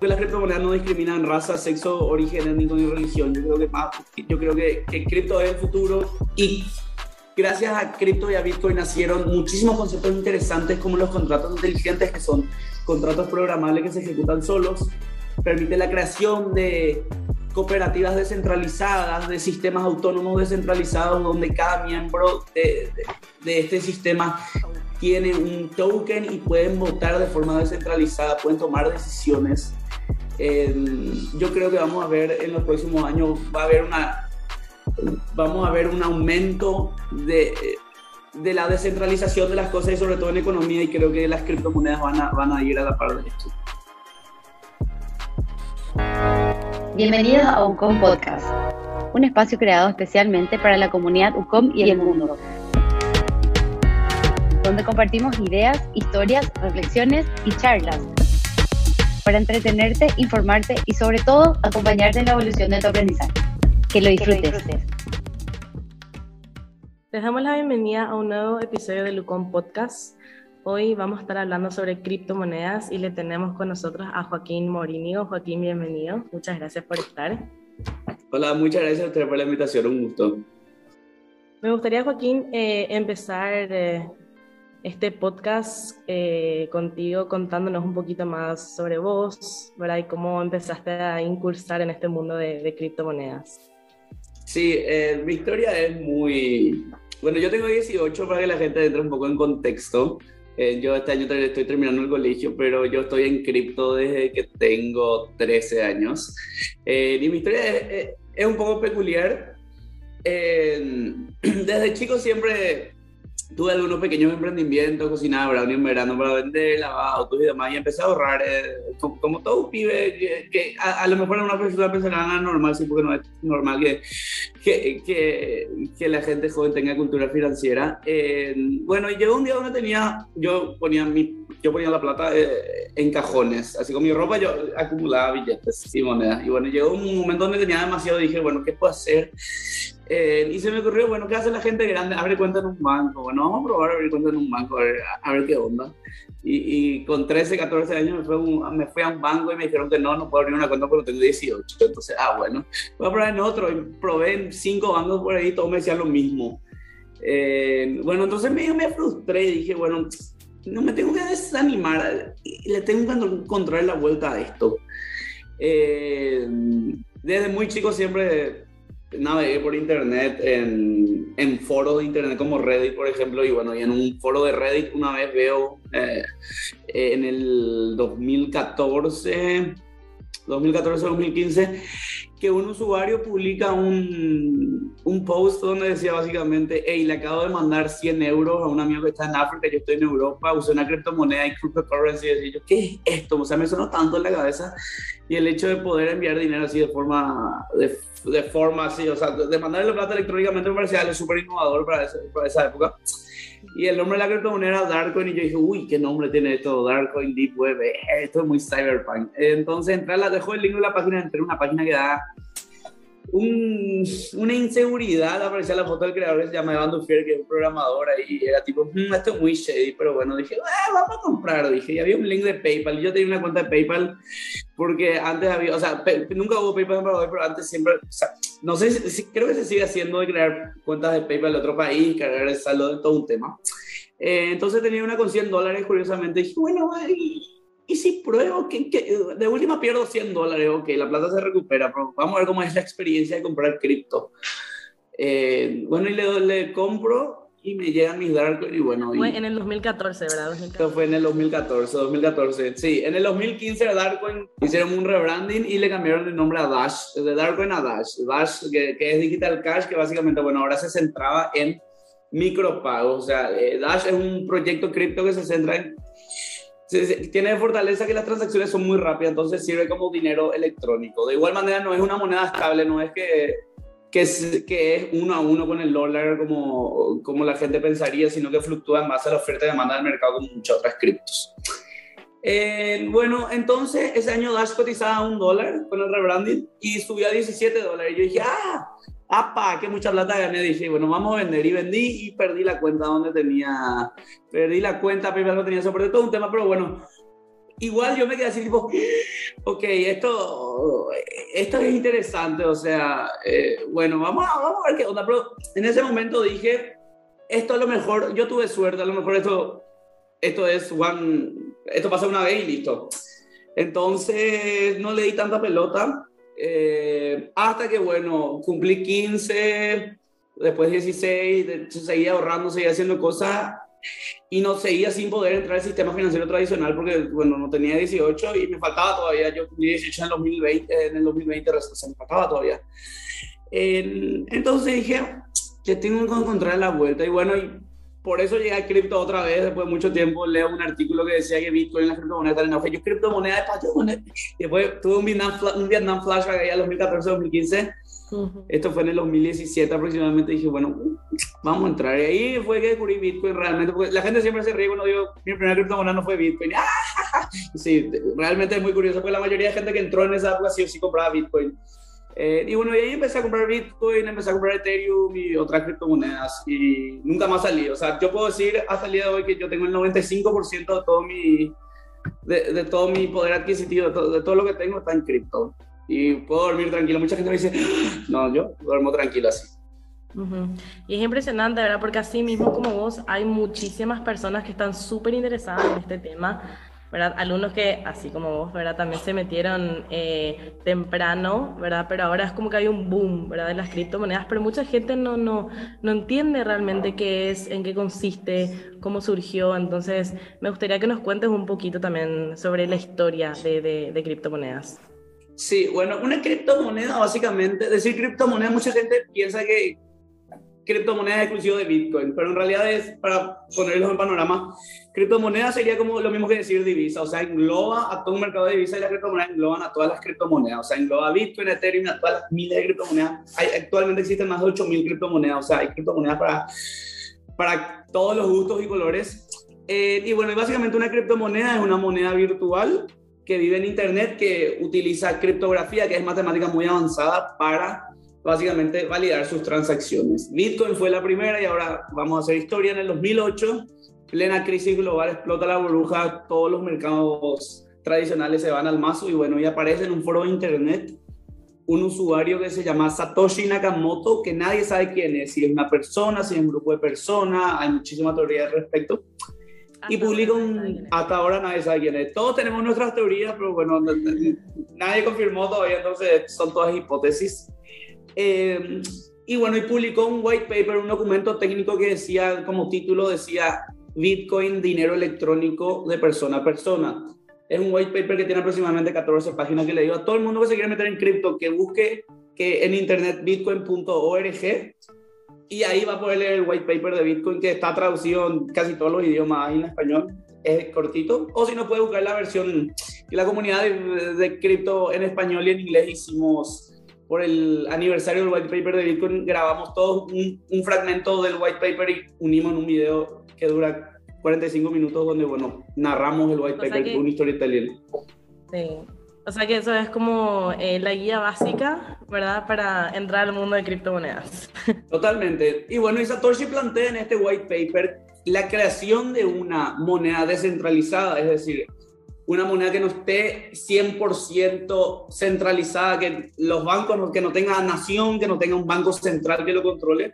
que las criptomonedas no discriminan raza, sexo, origen étnico ni religión. Yo creo que más, yo creo que, que cripto es el futuro y gracias a cripto y a Bitcoin nacieron muchísimos conceptos interesantes como los contratos inteligentes que son contratos programables que se ejecutan solos, permite la creación de cooperativas descentralizadas, de sistemas autónomos descentralizados, donde cada miembro de, de, este sistema tiene un token y pueden votar de forma descentralizada, pueden tomar decisiones. Yo creo que vamos a ver en los próximos años, va a haber una, vamos a ver un aumento de, de la descentralización de las cosas y sobre todo en economía y creo que las criptomonedas van a, van a ir a la par de esto. Bienvenidos a UCOM Podcast, un espacio creado especialmente para la comunidad UCOM y el mundo, donde compartimos ideas, historias, reflexiones y charlas para entretenerte, informarte y sobre todo acompañarte en la evolución de tu aprendizaje. Que lo disfrutes. Les damos la bienvenida a un nuevo episodio de UCOM Podcast. Hoy vamos a estar hablando sobre criptomonedas y le tenemos con nosotros a Joaquín Morinio. Joaquín, bienvenido. Muchas gracias por estar. Hola, muchas gracias a usted por la invitación. Un gusto. Me gustaría, Joaquín, eh, empezar eh, este podcast eh, contigo contándonos un poquito más sobre vos, ¿verdad? Y cómo empezaste a incursar en este mundo de, de criptomonedas. Sí, mi historia es muy... Bueno, yo tengo 18 para que la gente entre un poco en contexto. Eh, yo este año estoy terminando el colegio, pero yo estoy en cripto desde que tengo 13 años. Eh, y mi historia es, un poco peculiar. desde chico siempre tuve algunos pequeños emprendimientos, cocinaba brownie en verano para vender, lavaba autos y demás, y empecé a ahorrar, eh, como, todo un pibe, que, a, lo mejor una persona pensará normal, sí, porque no es normal que, que, que, la gente joven tenga cultura financiera. Eh, bueno, llegó un día donde tenía, yo ponía, mi, yo ponía la plata eh, en cajones, así con mi ropa yo acumulaba billetes y monedas, y bueno, llegó un momento donde tenía demasiado, dije, bueno, ¿qué puedo hacer? Eh, y se me ocurrió, bueno, ¿qué hace la gente grande? Abre cuenta en un banco. Bueno, vamos a probar abrir cuenta en un banco, a ver, qué onda. Y, y, con 13, 14 años me, fue me fui a un banco y me dijeron que no, no puedo abrir una cuenta porque tengo 18. Entonces, ah, bueno, voy a probar en otro. Y probé en cinco bancos por ahí, todos me decían lo mismo. Eh, bueno, entonces me frustré y dije, bueno, no me tengo que desanimar, le tengo que encontrar la vuelta a esto. Eh, desde muy chico siempre navegué por internet en, en, foros de internet como Reddit, por ejemplo, y bueno, y en un foro de Reddit una vez veo eh, en el 2014, 2014-2015, que un usuario publica un, un, post donde decía básicamente, hey, le acabo de mandar 100 euros a un amigo que está en África, yo estoy en Europa, usé una criptomoneda y cryptocurrency, y yo, ¿qué es esto? O sea, me sonó tanto en la cabeza y el hecho de poder enviar dinero así de forma, de, de forma así, o sea, de mandarle plata electrónicamente me parecía súper innovador para, para esa época. Y el nombre de la criptomoneda era Darkcoin y yo dije, uy, ¿qué nombre tiene esto? Darkcoin Deep Web, eh, esto es muy cyberpunk. Entonces, entré, la dejo el link de la página, entré en una página que da un, una inseguridad, aparecía la foto del creador que se llama Evan Dufier, que es un programador ahí, y era tipo, mm, esto es muy shady, pero bueno, dije, ah, vamos a comprar, dije, y había un link de PayPal, y yo tenía una cuenta de PayPal, porque antes había, o sea, nunca hubo PayPal en Paraguay, pero antes siempre, o sea, no sé, si, creo que se sigue haciendo de crear cuentas de PayPal de otro país, cargar el saldo todo un tema. Eh, entonces tenía una con 100 dólares, curiosamente, dije, bueno, y si pruebo que, de última pierdo 100 dólares, ok, la plata se recupera, pero vamos a ver cómo es la experiencia de comprar cripto. Eh, bueno, y le, le, compro y me llegan mis Darkcoin y bueno. Fue en el 2014, ¿verdad? Esto fue en el 2014, 2014. Sí, en el 2015 Darkcoin hicieron un rebranding y le cambiaron el nombre a Dash, de Darkcoin a Dash. Dash, que, que es Digital Cash, que básicamente, bueno, ahora se centraba en micropagos. O sea, eh, Dash es un proyecto cripto que se centra en tiene fortaleza que las transacciones son muy rápidas, entonces sirve como dinero electrónico. De igual manera, no es una moneda estable, no es que, que, es, que es uno a uno con el dólar como, como la gente pensaría, sino que fluctúa en base a la oferta y demanda del mercado como muchas otras criptos. Eh, bueno, entonces ese año Dash cotizaba un dólar con el rebranding y subió a 17 dólares. Yo dije, ah, ¡apa! ¡Qué mucha plata gané! Dije, bueno, vamos a vender. Y vendí y perdí la cuenta donde tenía. Perdí la cuenta, primero no tenía sobre todo un tema, pero bueno. igual yo me quedé así tipo, ok, esto, esto es interesante, o sea, eh, bueno, vamos a, vamos a ver qué onda, pero en ese momento dije, esto a lo mejor, yo tuve suerte, a lo mejor esto, esto es one, esto pasa una vez y listo. Entonces no le di tanta pelota, eh, hasta que, bueno, cumplí 15, después 16, seguía ahorrando, seguía haciendo cosas y no seguía sin poder entrar al sistema financiero tradicional porque, bueno, no tenía 18 y me faltaba todavía, yo cumplí 18 en el 2020, en el 2020 se me faltaba todavía. entonces dije, que tengo que encontrar la vuelta y bueno, y por eso llegué a cripto otra vez, después de mucho tiempo leo un artículo que decía que Bitcoin y la criptomoneda están en auge. Yo criptomoneda de después tuve un Vietnam, un Vietnam flashback allá en 2014-2015 esto fue en el 2017 aproximadamente. Dije, bueno, vamos a entrar. Y ahí fue que descubrí Bitcoin realmente. Porque la gente siempre se ríe cuando digo, mi primera criptomoneda no fue Bitcoin. Sí, realmente es muy curioso, porque la mayoría de gente que entró en esa época sí o sí compraba Bitcoin. Eh, y bueno, y ahí empecé a comprar Bitcoin, empecé a comprar Ethereum y otras criptomonedas y nunca más salí. O sea, yo puedo decir hasta el día de hoy que yo tengo el 95% de todo mi, de, de, todo mi poder adquisitivo, de todo, de todo lo que tengo está en cripto y puedo dormir tranquilo. Mucha gente me dice, no, yo duermo tranquilo así. Y es impresionante, ¿verdad? Porque así mismo como vos, hay muchísimas personas que están súper interesadas en este tema, ¿verdad? Alumnos que, así como vos, ¿verdad? También se metieron eh, temprano, ¿verdad? Pero ahora es como que hay un boom, ¿verdad? De las criptomonedas, pero mucha gente no, no, no entiende realmente qué es, en qué consiste, cómo surgió. Entonces, me gustaría que nos cuentes un poquito también sobre la historia de, de, de criptomonedas. Sí, bueno, una criptomoneda básicamente, decir criptomoneda, mucha gente piensa que criptomoneda es exclusivo de Bitcoin, pero en realidad es, para ponerlos en panorama, criptomoneda sería como lo mismo que decir divisa, o sea, engloba a todo un mercado de divisas y las criptomonedas engloban a todas las criptomonedas, o sea, engloba Bitcoin, Ethereum, a todas las miles de criptomonedas. Hay, actualmente existen más de 8.000 criptomonedas, o sea, hay criptomonedas para, para todos los gustos y colores. Eh, y bueno, básicamente una criptomoneda es una moneda virtual que vive en Internet que utiliza criptografía, que es matemática muy avanzada para básicamente validar sus transacciones. Bitcoin fue la primera y ahora vamos a hacer historia. En el 2008, plena crisis global, explota la burbuja, todos los mercados tradicionales se van al mazo y bueno, y aparece en un foro de Internet un usuario que se llama Satoshi Nakamoto, que nadie sabe quién es, si es una persona, si es un grupo de personas, hay muchísima teoría al respecto y publica un... Hasta ahora nadie sabe quién es. Todos tenemos nuestras teorías, pero bueno, nadie confirmó todavía, entonces son todas hipótesis. Eh, y bueno, y publicó un white paper, un documento técnico que decía, como título decía, Bitcoin, dinero electrónico de persona a persona. Es un white paper que tiene aproximadamente 14 páginas que le digo a todo el mundo que se quiere meter en cripto que busque que en internet bitcoin.org y ahí va a poder leer el white paper de Bitcoin que está traducido en casi todos los idiomas en español. Es cortito. O si no, puede buscar la versión y la comunidad de, cripto en español y en inglés hicimos por el aniversario del white paper de Bitcoin. Grabamos todos un, un fragmento del white paper y unimos en un video que dura 45 minutos donde, bueno, narramos el white paper con una historia italiana. Sí. O sea que eso es como eh, la guía básica, ¿verdad? Para entrar al mundo de criptomonedas. Totalmente. Y bueno, y Satoshi plantea en este white paper la creación de una moneda descentralizada, es decir, una moneda que no esté 100% centralizada, que los bancos, que no tenga nación, que no tenga un banco central que lo controle.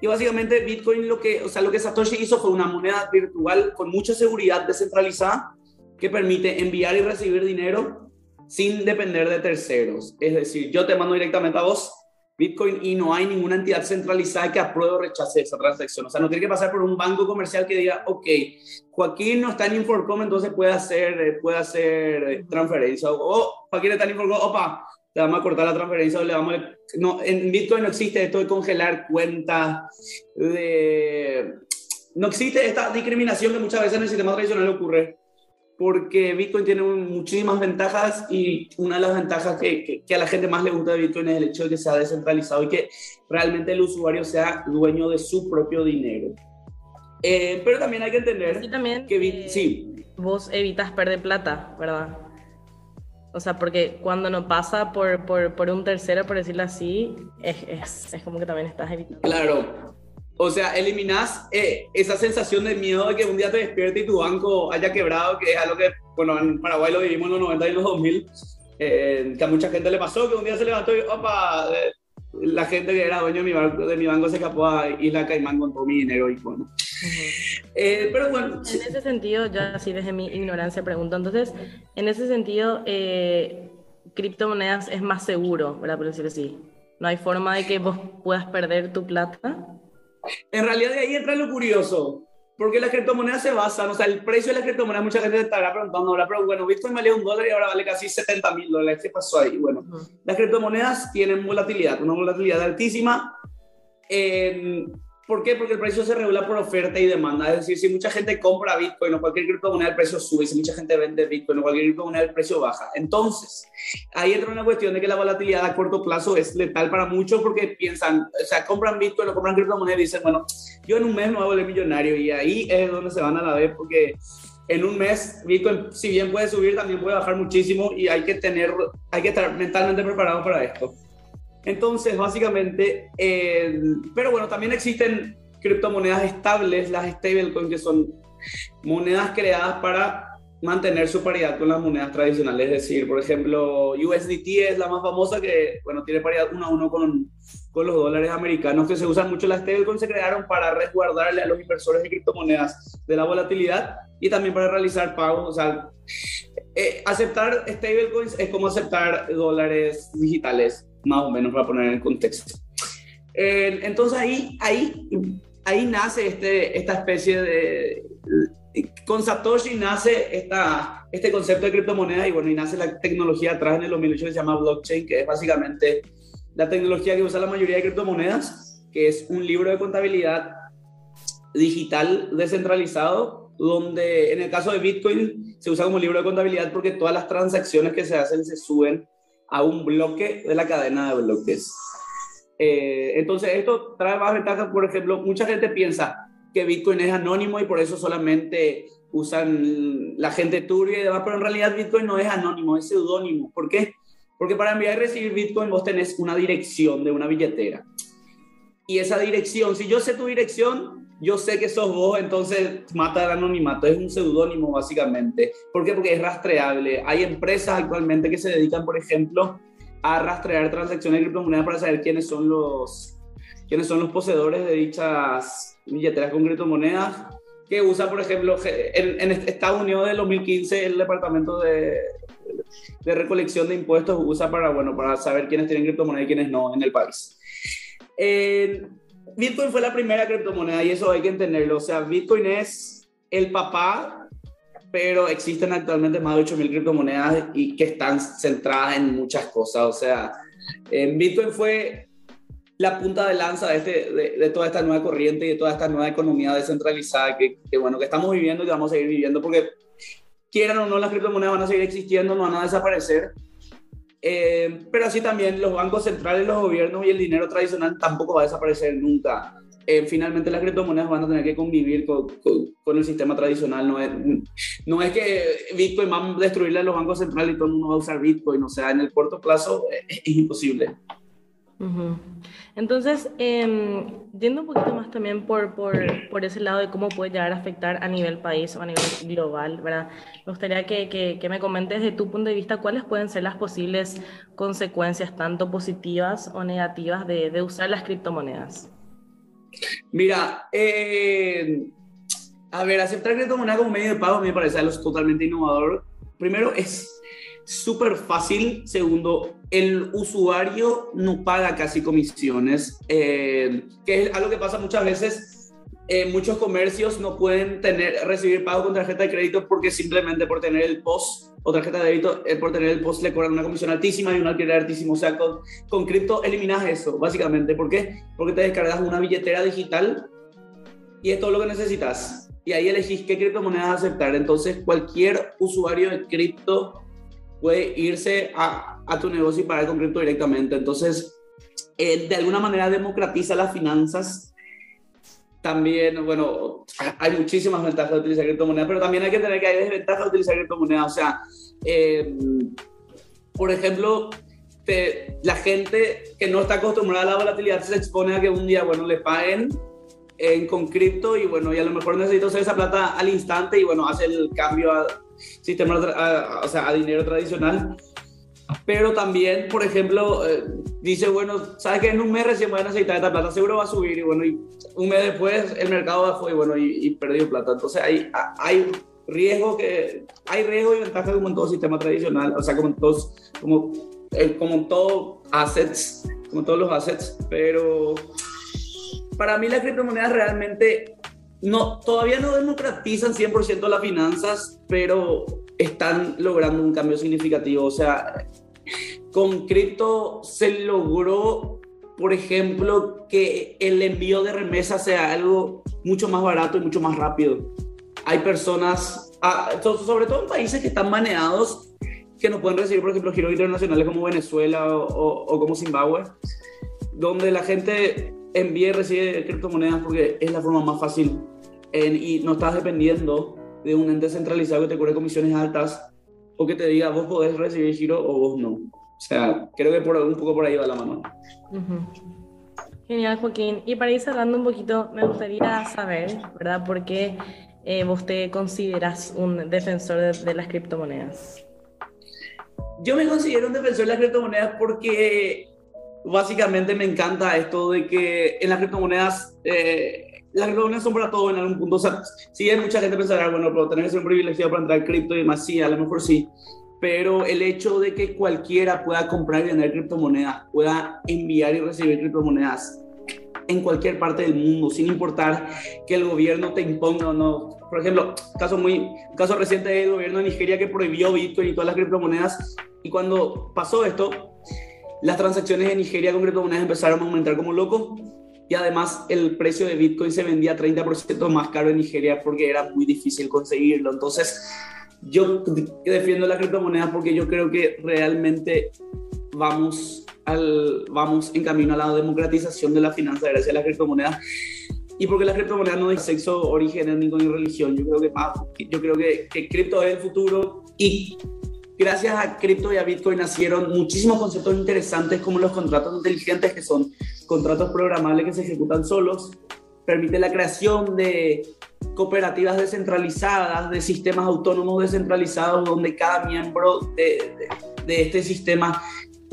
Y básicamente Bitcoin lo que, o sea, lo que Satoshi hizo fue una moneda virtual con mucha seguridad descentralizada que permite enviar y recibir dinero sin depender de terceros. Es decir, yo te mando directamente a vos Bitcoin y no hay ninguna entidad centralizada que apruebe o rechace esa transacción. O sea, no tiene que pasar por un banco comercial que diga, ok, Joaquín no está en Inforcom, entonces puede hacer, eh, puede hacer eh, transferencia. O Joaquín está en Inforcom, opa, le vamos a cortar la transferencia o le vamos a... No, en Bitcoin no existe esto de congelar cuentas. No existe esta discriminación que muchas veces en el sistema tradicional ocurre porque Bitcoin tiene muchísimas ventajas y una de las ventajas que, que, a la gente más le gusta de Bitcoin es el hecho de que sea descentralizado y que realmente el usuario sea dueño de su propio dinero. Eh, pero también hay que entender también, que eh, sí. vos evitas perder plata, ¿verdad? O sea, porque cuando no pasa por, por, por un tercero, por decirlo así, es, es, es, como que también estás evitando. Claro, O sea, eliminas eh, esa sensación de miedo de que un día te despiertes y tu banco haya quebrado, que es algo que, bueno, en Paraguay lo vivimos en los 90 y los 2000, eh, que a mucha gente le pasó, que un día se levantó y, opa, eh, la gente que era dueño de mi, banco, de mi banco se escapó a Isla Caimán con todo mi dinero y bueno. Eh, pero bueno. En ese sentido, yo así desde mi ignorancia pregunto, entonces, en ese sentido, eh, criptomonedas es más seguro, ¿verdad? Por decirlo así. No hay forma de que vos puedas perder tu plata. En realidad de ahí entra lo curioso, porque las criptomonedas se basan, o sea, el precio de las criptomonedas, mucha gente estará preguntando ahora, pero bueno, Bitcoin valía un dólar y ahora vale casi 70 mil dólares, ¿qué pasó ahí? Bueno, las criptomonedas tienen volatilidad, una volatilidad altísima. En ¿Por qué? Porque el precio se regula por oferta y demanda. Es decir, si mucha gente compra Bitcoin o cualquier criptomoneda, el precio sube. Si mucha gente vende Bitcoin o cualquier criptomoneda, el precio baja. Entonces, ahí entra una cuestión de que la volatilidad a corto plazo es letal para muchos porque piensan, o sea, compran Bitcoin o compran criptomonedas y dicen, bueno, yo en un mes me voy a volver millonario. Y ahí es donde se van a la vez porque en un mes Bitcoin, si bien puede subir, también puede bajar muchísimo y hay que tener, hay que estar mentalmente preparado para esto. Entonces, básicamente, eh, pero bueno, también existen criptomonedas estables, las stablecoins, que son monedas creadas para mantener su paridad con las monedas tradicionales. Es decir, por ejemplo, USDT es la más famosa que, bueno, tiene paridad uno a uno con, con los dólares americanos que se usan mucho. Las stablecoins se crearon para resguardarle a los inversores de criptomonedas de la volatilidad y también para realizar pagos. O sea, eh, aceptar stablecoins es como aceptar dólares digitales más o menos para poner en el contexto. entonces ahí, ahí, ahí nace este, esta especie de... Con Satoshi nace esta, este concepto de criptomoneda y bueno, y nace la tecnología atrás en el 2008 que se llama blockchain, que es básicamente la tecnología que usa la mayoría de criptomonedas, que es un libro de contabilidad digital descentralizado, donde en el caso de Bitcoin se usa como libro de contabilidad porque todas las transacciones que se hacen se suben a un bloque de la cadena de bloques. Eh, entonces, esto trae más ventajas. Por ejemplo, mucha gente piensa que Bitcoin es anónimo y por eso solamente usan la gente turbia y demás, pero en realidad Bitcoin no es anónimo, es seudónimo. ¿Por qué? Porque para enviar y recibir Bitcoin vos tenés una dirección de una billetera. Y esa dirección, si yo sé tu dirección, yo sé que sos vos, entonces mata el anonimato. Es un seudónimo, básicamente. ¿Por qué? Porque es rastreable. Hay empresas actualmente que se dedican, por ejemplo, a rastrear transacciones de criptomonedas para saber quiénes son los, quiénes son los poseedores de dichas billeteras con criptomonedas. Que usa, por ejemplo, en, Estados Unidos del 2015 el Departamento de, de Recolección de Impuestos usa para, bueno, para saber quiénes tienen criptomonedas y quiénes no en el país. Eh, Bitcoin fue la primera criptomoneda y eso hay que entenderlo. O sea, Bitcoin es el papá, pero existen actualmente más de 8.000 criptomonedas y que están centradas en muchas cosas. O sea, Bitcoin fue la punta de lanza de, este, de, toda esta nueva corriente y de toda esta nueva economía descentralizada que, bueno, que estamos viviendo y que vamos a seguir viviendo porque quieran o no las criptomonedas van a seguir existiendo, no van a desaparecer eh, pero así también los bancos centrales, los gobiernos y el dinero tradicional tampoco va a desaparecer nunca. Eh, finalmente las criptomonedas van a tener que convivir con, con, el sistema tradicional. No es, no es que Bitcoin va a destruirle a los bancos centrales y todo el mundo va a usar Bitcoin. O sea, en el corto plazo es, es imposible. Entonces, eh, yendo un poquito más también por, por, por, ese lado de cómo puede llegar a afectar a nivel país o a nivel global, ¿verdad? Me gustaría que, que, que me comentes desde tu punto de vista cuáles pueden ser las posibles consecuencias, tanto positivas o negativas, de, de usar las criptomonedas. Mira, eh, a ver, aceptar criptomonedas como medio de pago me parece algo totalmente innovador. Primero, es súper fácil. Segundo, el usuario no paga casi comisiones, eh, que es algo que pasa muchas veces. Eh, muchos comercios no pueden tener, recibir pago con tarjeta de crédito porque simplemente por tener el POS o tarjeta de débito, eh, por tener el POS le cobran una comisión altísima y un alquiler altísimo. O sea, con, con cripto eliminas eso, básicamente. ¿Por qué? Porque te descargas una billetera digital y es todo lo que necesitas. Y ahí elegís qué criptomonedas aceptar. Entonces, cualquier usuario de cripto puede irse a, a tu negocio y pagar con cripto directamente. Entonces, eh, de alguna manera democratiza las finanzas. También, bueno, hay muchísimas ventajas de utilizar criptomonedas, pero también hay que tener que hay desventajas de utilizar criptomonedas. O sea, eh, por ejemplo, la gente que no está acostumbrada a la volatilidad se expone a que un día, bueno, le paguen en, con cripto y bueno, y a lo mejor necesito hacer esa plata al instante y bueno, hace el cambio a sistema, o sea, a dinero tradicional. Pero también, por ejemplo, eh, dice, bueno, sabes que en un mes recién voy a necesitar esta plata, seguro va a subir y bueno, y un mes después el mercado bajó y bueno, y, y perdió plata. Entonces hay, hay riesgo que, hay riesgo y ventaja como en todo sistema tradicional, o sea, como en todos, como, eh, como en todo assets, como todos los assets, pero para mí las criptomonedas realmente no, todavía no democratizan 100% las finanzas, pero están logrando un cambio significativo. O sea, con cripto se logró, por ejemplo, que el envío de remesas sea algo mucho más barato y mucho más rápido. Hay personas, ah, sobre todo en países que están maneados, que no pueden recibir, por ejemplo, giros internacionales como Venezuela o, o como Zimbabue, donde la gente envía y recibe criptomonedas porque es la forma más fácil y no estás dependiendo de un ente centralizado que te cobre comisiones altas o que te diga vos podés recibir giro o vos no. O sea, creo que por, un poco por ahí va la mano. Genial, Joaquín. Y para ir cerrando un poquito, me gustaría saber, ¿verdad? ¿Por qué eh, vos te consideras un defensor de, de, las criptomonedas? Yo me considero un defensor de las criptomonedas porque básicamente me encanta esto de que en las criptomonedas, eh, las criptomonedas son para todo en algún punto. O sea, si hay mucha gente pensará, bueno, pero tener que ser un privilegiado para entrar en cripto y demás, sí, a lo mejor sí. Pero el hecho de que cualquiera pueda comprar y vender criptomonedas, pueda enviar y recibir criptomonedas en cualquier parte del mundo, sin importar que el gobierno te imponga o no. Por ejemplo, caso muy, caso reciente del gobierno de Nigeria que prohibió Bitcoin y todas las criptomonedas. Y cuando pasó esto, las transacciones en Nigeria con criptomonedas empezaron a aumentar como loco y además el precio de Bitcoin se vendía 30% más caro en Nigeria porque era muy difícil conseguirlo. Entonces, yo defiendo las criptomonedas porque yo creo que realmente vamos, al, vamos en camino a la democratización de la finanza gracias a las criptomonedas. Y porque las criptomonedas no hay sexo, origen, ni religión. Yo creo que, yo creo que, que cripto es el futuro y gracias a cripto y a Bitcoin nacieron muchísimos conceptos interesantes como los contratos inteligentes, que son contratos programables que se ejecutan solos, permite la creación de cooperativas descentralizadas, de sistemas autónomos descentralizados, donde cada miembro de, de, este sistema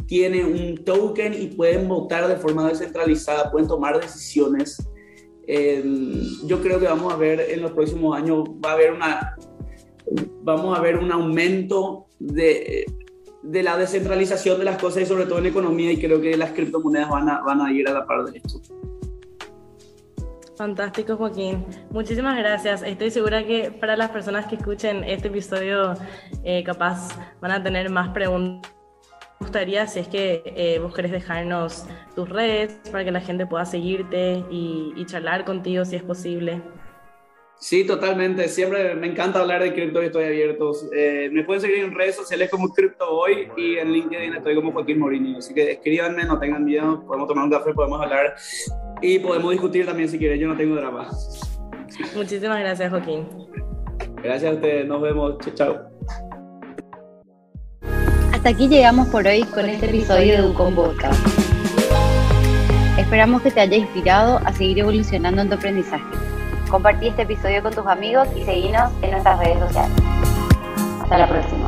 tiene un token y pueden votar de forma descentralizada, pueden tomar decisiones. yo creo que vamos a ver en los próximos años, va a haber una, vamos a ver un aumento de, de, la descentralización de las cosas y sobre todo en economía y creo que las criptomonedas van a, van a ir a la par de esto. Fantástico, Joaquín. Muchísimas gracias. Estoy segura que para las personas que escuchen este episodio, eh, capaz van a tener más preguntas. Me gustaría, si es que eh, vos querés dejarnos tus redes para que la gente pueda seguirte y, y charlar contigo si es posible. Sí, totalmente. Siempre me encanta hablar de cripto y estoy abierto. Eh, me pueden seguir en redes sociales como CryptoBoy y en LinkedIn estoy como Joaquín Morini. Así que escríbanme, no tengan miedo. Podemos tomar un café, podemos hablar y podemos discutir también si quieren. Yo no tengo drama. Muchísimas gracias, Joaquín. Gracias a ustedes. Nos vemos. Chao, chao. Hasta aquí llegamos por hoy con este episodio de Ucon Podcast. Esperamos que te haya inspirado a seguir evolucionando en tu aprendizaje. Compartí este episodio con tus amigos y seguinos en nuestras redes sociales. Hasta la próxima.